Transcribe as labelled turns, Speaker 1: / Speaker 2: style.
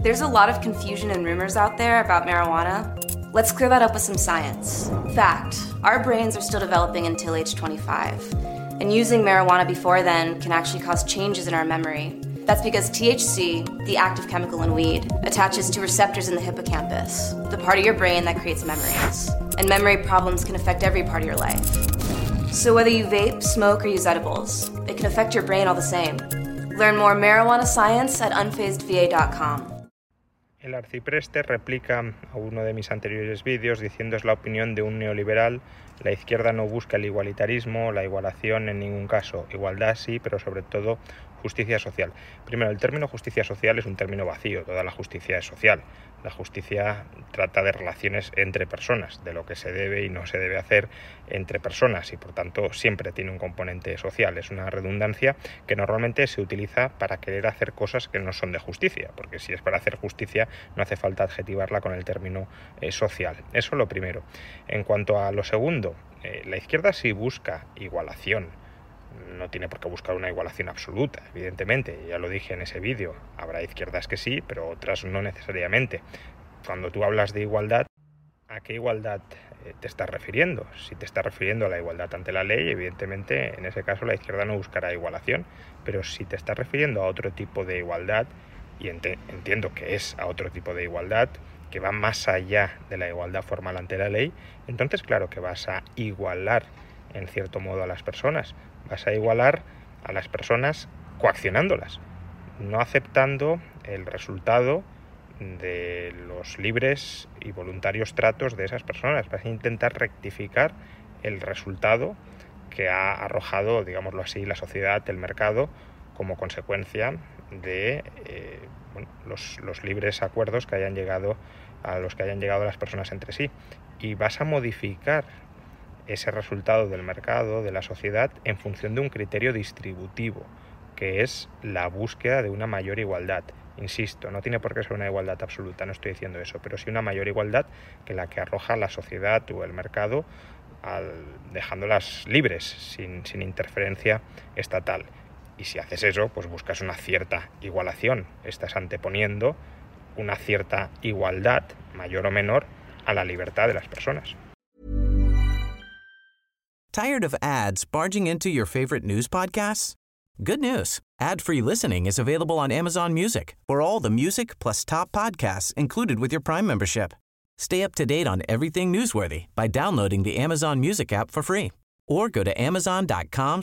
Speaker 1: There's a lot of confusion and rumors out there about marijuana. Let's clear that up with some science. Fact our brains are still developing until age 25. And using marijuana before then can actually cause changes in our memory. That's because THC, the active chemical in weed, attaches to receptors in the hippocampus, the part of your brain that creates memories. And memory problems can affect every part of your life. So whether you vape, smoke, or use edibles, it can affect your brain all the same. Learn more marijuana science at unfazedva.com.
Speaker 2: El arcipreste replica a uno de mis anteriores vídeos diciendo es la opinión de un neoliberal, la izquierda no busca el igualitarismo, la igualación en ningún caso, igualdad sí, pero sobre todo justicia social. Primero, el término justicia social es un término vacío, toda la justicia es social. La justicia trata de relaciones entre personas, de lo que se debe y no se debe hacer entre personas y por tanto siempre tiene un componente social. Es una redundancia que normalmente se utiliza para querer hacer cosas que no son de justicia, porque si es para hacer justicia no hace falta adjetivarla con el término eh, social. Eso lo primero. En cuanto a lo segundo, eh, la izquierda sí busca igualación no tiene por qué buscar una igualación absoluta, evidentemente, ya lo dije en ese vídeo, habrá izquierdas que sí, pero otras no necesariamente. Cuando tú hablas de igualdad, ¿a qué igualdad eh, te estás refiriendo? Si te estás refiriendo a la igualdad ante la ley, evidentemente en ese caso la izquierda no buscará igualación, pero si te estás refiriendo a otro tipo de igualdad, y ent entiendo que es a otro tipo de igualdad, que va más allá de la igualdad formal ante la ley, entonces claro que vas a igualar en cierto modo a las personas, vas a igualar a las personas coaccionándolas, no aceptando el resultado de los libres y voluntarios tratos de esas personas. Vas a intentar rectificar el resultado que ha arrojado, digámoslo así, la sociedad, el mercado, como consecuencia de eh, los, los libres acuerdos que hayan llegado a los que hayan llegado las personas entre sí. Y vas a modificar ese resultado del mercado, de la sociedad, en función de un criterio distributivo, que es la búsqueda de una mayor igualdad. Insisto, no tiene por qué ser una igualdad absoluta, no estoy diciendo eso, pero sí una mayor igualdad que la que arroja la sociedad o el mercado al, dejándolas libres, sin, sin interferencia estatal. Y si haces eso, pues buscas una cierta igualación, estás anteponiendo una cierta igualdad, mayor o menor, a la libertad de las personas.
Speaker 3: Tired of ads barging into your favorite news podcasts? Good news. Ad-free listening is available on Amazon Music for all the music plus top podcasts included with your Prime membership. Stay up to date on everything newsworthy by downloading the Amazon Music app for free or go to amazon.com